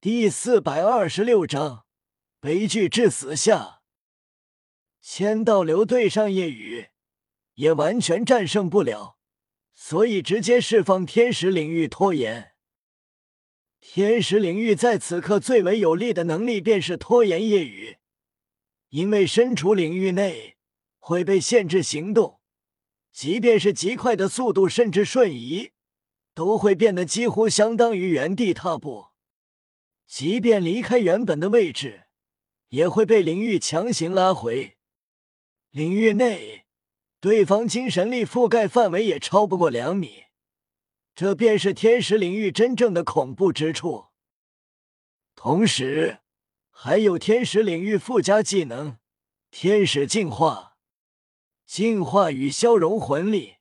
第四百二十六章悲剧至死下。千道流对上夜雨，也完全战胜不了，所以直接释放天使领域拖延。天使领域在此刻最为有力的能力便是拖延夜雨，因为身处领域内会被限制行动，即便是极快的速度，甚至瞬移，都会变得几乎相当于原地踏步。即便离开原本的位置，也会被领域强行拉回。领域内，对方精神力覆盖范围也超不过两米，这便是天使领域真正的恐怖之处。同时，还有天使领域附加技能——天使进化。进化与消融魂力。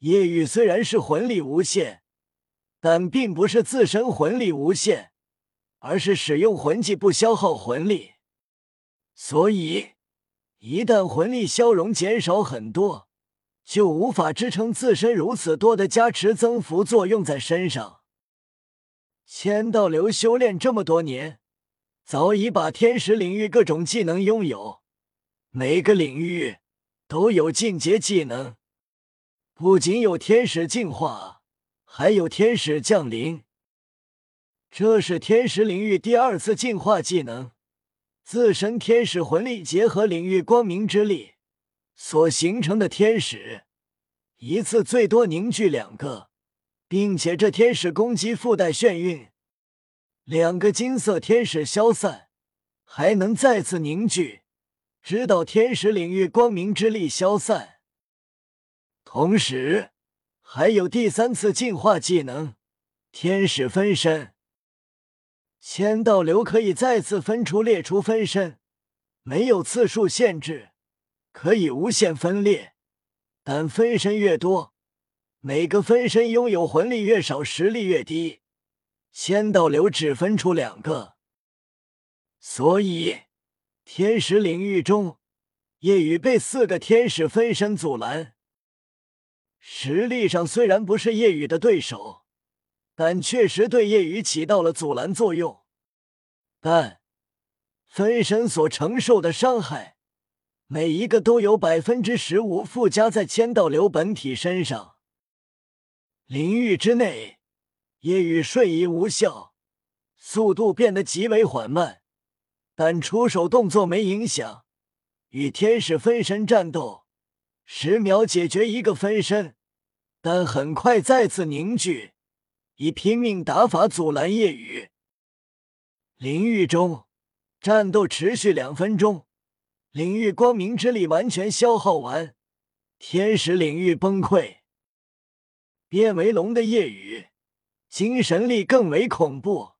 夜雨虽然是魂力无限，但并不是自身魂力无限。而是使用魂技不消耗魂力，所以一旦魂力消融减少很多，就无法支撑自身如此多的加持增幅作用在身上。千道流修炼这么多年，早已把天使领域各种技能拥有，每个领域都有进阶技能，不仅有天使进化，还有天使降临。这是天使领域第二次进化技能，自身天使魂力结合领域光明之力所形成的天使，一次最多凝聚两个，并且这天使攻击附带眩晕，两个金色天使消散，还能再次凝聚，直到天使领域光明之力消散。同时，还有第三次进化技能——天使分身。仙道流可以再次分出裂出分身，没有次数限制，可以无限分裂。但分身越多，每个分身拥有魂力越少，实力越低。仙道流只分出两个，所以天使领域中，夜雨被四个天使分身阻拦。实力上虽然不是夜雨的对手。但确实对夜雨起到了阻拦作用，但分身所承受的伤害，每一个都有百分之十五附加在千道流本体身上。领域之内，夜雨瞬移无效，速度变得极为缓慢，但出手动作没影响。与天使分身战斗，十秒解决一个分身，但很快再次凝聚。以拼命打法阻拦夜雨。领域中战斗持续两分钟，领域光明之力完全消耗完，天使领域崩溃。变为龙的夜雨，精神力更为恐怖，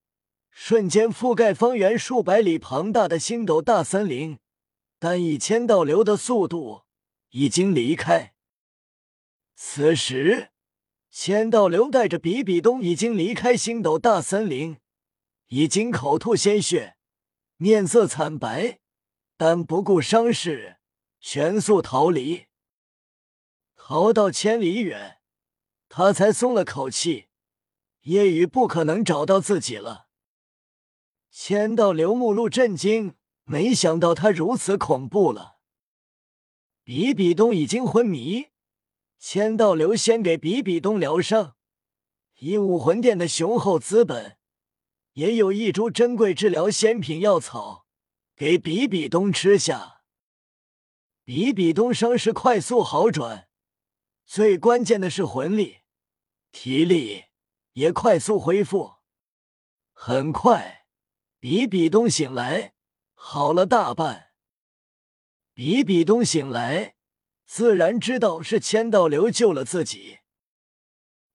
瞬间覆盖方圆数百里庞大的星斗大森林。但以千道流的速度，已经离开。此时。千道流带着比比东已经离开星斗大森林，已经口吐鲜血，面色惨白，但不顾伤势，全速逃离。逃到千里远，他才松了口气。夜雨不可能找到自己了。千道流目露震惊，没想到他如此恐怖了。比比东已经昏迷。千道流先给比比东疗伤，以武魂殿的雄厚资本，也有一株珍贵治疗仙品药草给比比东吃下。比比东伤势快速好转，最关键的是魂力、体力也快速恢复。很快，比比东醒来，好了大半。比比东醒来。自然知道是千道流救了自己，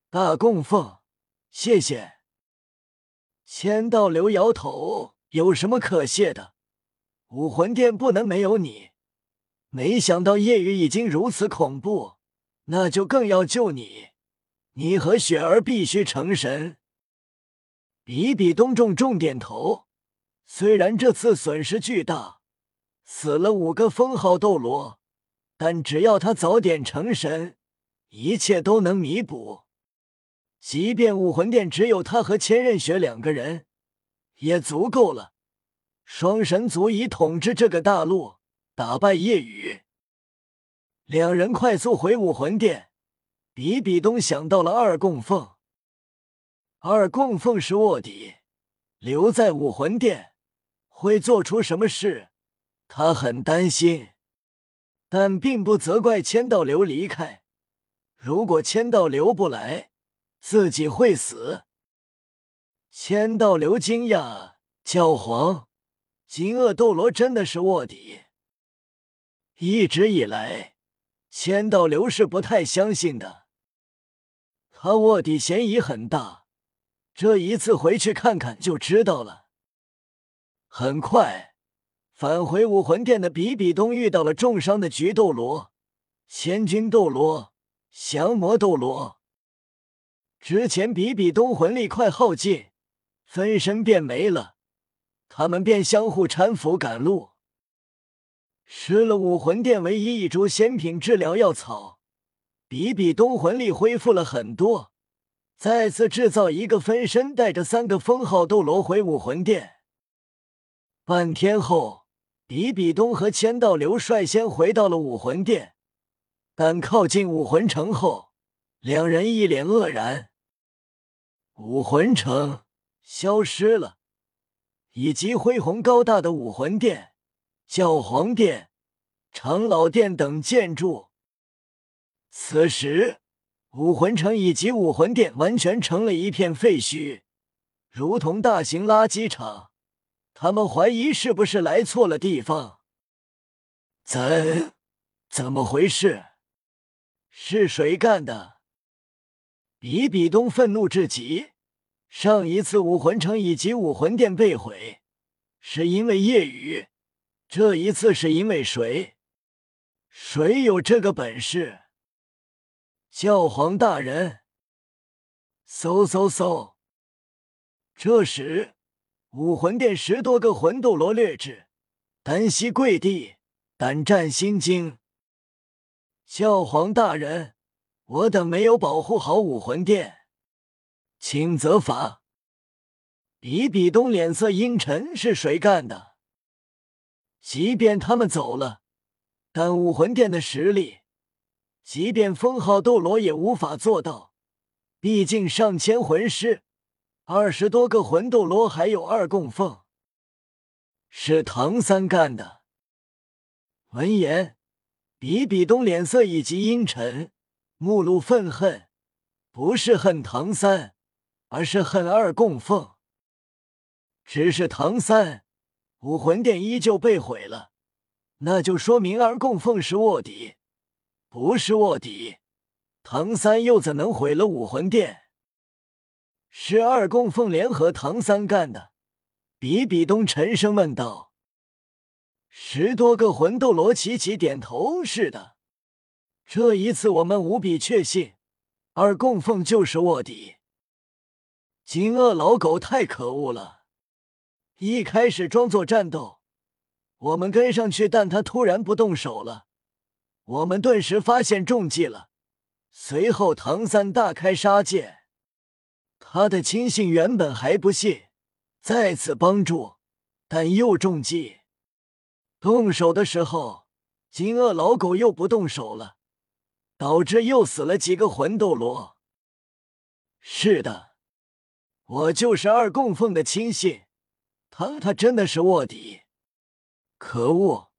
大供奉，谢谢。千道流摇头，有什么可谢的？武魂殿不能没有你。没想到夜雨已经如此恐怖，那就更要救你。你和雪儿必须成神。比比东重重点头。虽然这次损失巨大，死了五个封号斗罗。但只要他早点成神，一切都能弥补。即便武魂殿只有他和千仞雪两个人，也足够了。双神足以统治这个大陆，打败夜雨。两人快速回武魂殿，比比东想到了二供奉。二供奉是卧底，留在武魂殿会做出什么事？他很担心，但并不责怪千道流离开。如果千道流不来，自己会死。千道流惊讶：“教皇，金鳄斗罗真的是卧底？”一直以来，千道流是不太相信的。他卧底嫌疑很大，这一次回去看看就知道了。很快，返回武魂殿的比比东遇到了重伤的菊斗罗、千钧斗罗、降魔斗罗。之前比比东魂力快耗尽。分身便没了，他们便相互搀扶赶路。吃了武魂殿唯一一株仙品治疗药草，比比东魂力恢复了很多。再次制造一个分身，带着三个封号斗罗回武魂殿。半天后，比比东和千道流率先回到了武魂殿，但靠近武魂城后，两人一脸愕然。武魂城。消失了，以及恢宏高大的武魂殿、教皇殿、长老殿等建筑。此时，武魂城以及武魂殿完全成了一片废墟，如同大型垃圾场。他们怀疑是不是来错了地方？怎怎么回事？是谁干的？比比东愤怒至极。上一次武魂城以及武魂殿被毁，是因为夜雨。这一次是因为谁？谁有这个本事？教皇大人！嗖嗖嗖！这时，武魂殿十多个魂斗罗劣质，单膝跪地，胆战心惊。教皇大人，我等没有保护好武魂殿。请责罚！比比东脸色阴沉，是谁干的？即便他们走了，但武魂殿的实力，即便封号斗罗也无法做到。毕竟上千魂师，二十多个魂斗罗，还有二供奉，是唐三干的。闻言，比比东脸色以及阴沉，目露愤恨，不是恨唐三。而是恨二供奉，只是唐三武魂殿依旧被毁了，那就说明二供奉是卧底，不是卧底，唐三又怎能毁了武魂殿？是二供奉联合唐三干的？比比东沉声问道。十多个魂斗罗齐齐点头：“是的，这一次我们无比确信，二供奉就是卧底。”金鳄老狗太可恶了！一开始装作战斗，我们跟上去，但他突然不动手了，我们顿时发现中计了。随后唐三大开杀戒，他的亲信原本还不信，再次帮助，但又中计。动手的时候，金鳄老狗又不动手了，导致又死了几个魂斗罗。是的。我就是二供奉的亲信，他他真的是卧底，可恶！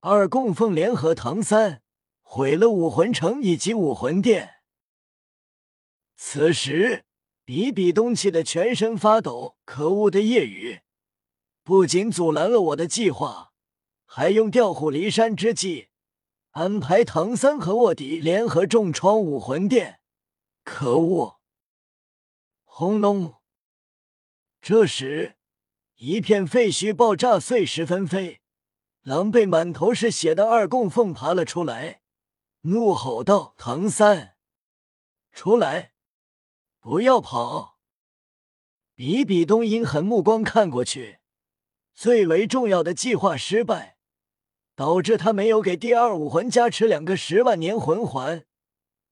二供奉联合唐三毁了武魂城以及武魂殿。此时，比比东气得全身发抖。可恶的夜雨，不仅阻拦了我的计划，还用调虎离山之计安排唐三和卧底联合重创武魂殿。可恶！轰隆！这时，一片废墟爆炸，碎石纷飞。狼狈、满头是血的二供奉爬了出来，怒吼道：“唐三，出来！不要跑！”比比东阴狠目光看过去，最为重要的计划失败，导致他没有给第二武魂加持两个十万年魂环，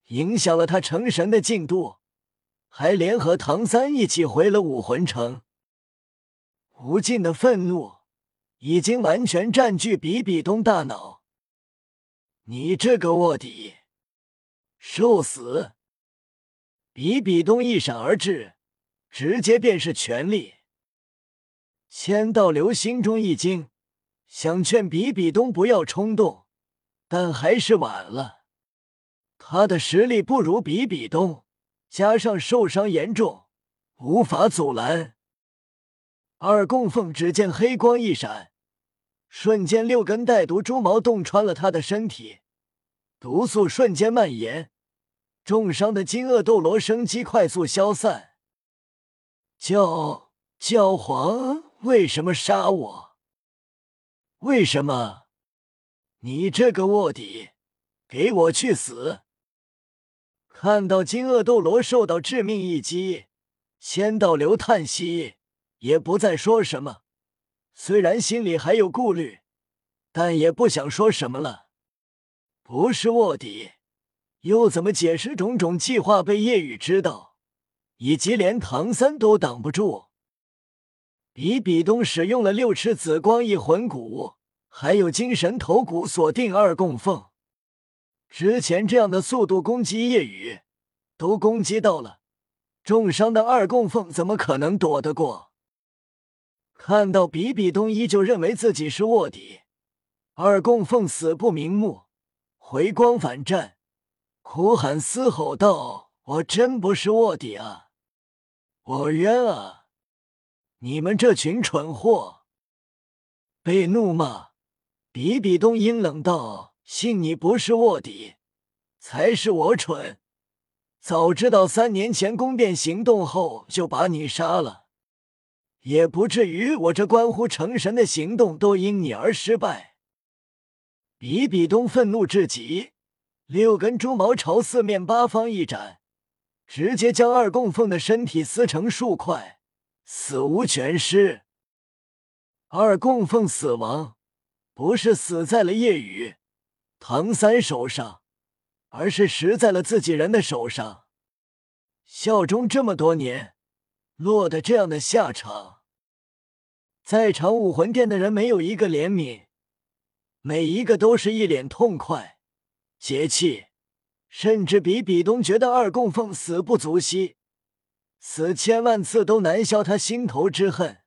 影响了他成神的进度。还联合唐三一起回了武魂城。无尽的愤怒已经完全占据比比东大脑。你这个卧底，受死！比比东一闪而至，直接便是全力。千道流心中一惊，想劝比比东不要冲动，但还是晚了。他的实力不如比比东，加上受伤严重，无法阻拦。二供奉只见黑光一闪，瞬间六根带毒蛛毛洞穿了他的身体，毒素瞬间蔓延，重伤的金鳄斗罗生机快速消散。教教皇为什么杀我？为什么？你这个卧底，给我去死！看到金鳄斗罗受到致命一击，仙道流叹息。也不再说什么，虽然心里还有顾虑，但也不想说什么了。不是卧底，又怎么解释种种计划被夜雨知道，以及连唐三都挡不住？比比东使用了六尺紫光翼魂骨，还有精神头骨锁定二供奉。之前这样的速度攻击夜雨，都攻击到了，重伤的二供奉怎么可能躲得过？看到比比东依旧认为自己是卧底，二供奉死不瞑目，回光返战，哭喊嘶吼道：“我真不是卧底啊，我冤啊！你们这群蠢货！”被怒骂，比比东阴冷道：“信你不是卧底，才是我蠢，早知道三年前宫殿行动后就把你杀了。”也不至于，我这关乎成神的行动都因你而失败。比比东愤怒至极，六根猪毛朝四面八方一展，直接将二供奉的身体撕成数块，死无全尸。二供奉死亡，不是死在了夜雨、唐三手上，而是死在了自己人的手上。效忠这么多年，落得这样的下场。在场武魂殿的人没有一个怜悯，每一个都是一脸痛快、邪气，甚至比比东觉得二供奉死不足惜，死千万次都难消他心头之恨。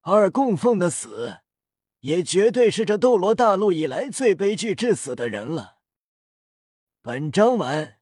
二供奉的死，也绝对是这斗罗大陆以来最悲剧致死的人了。本章完。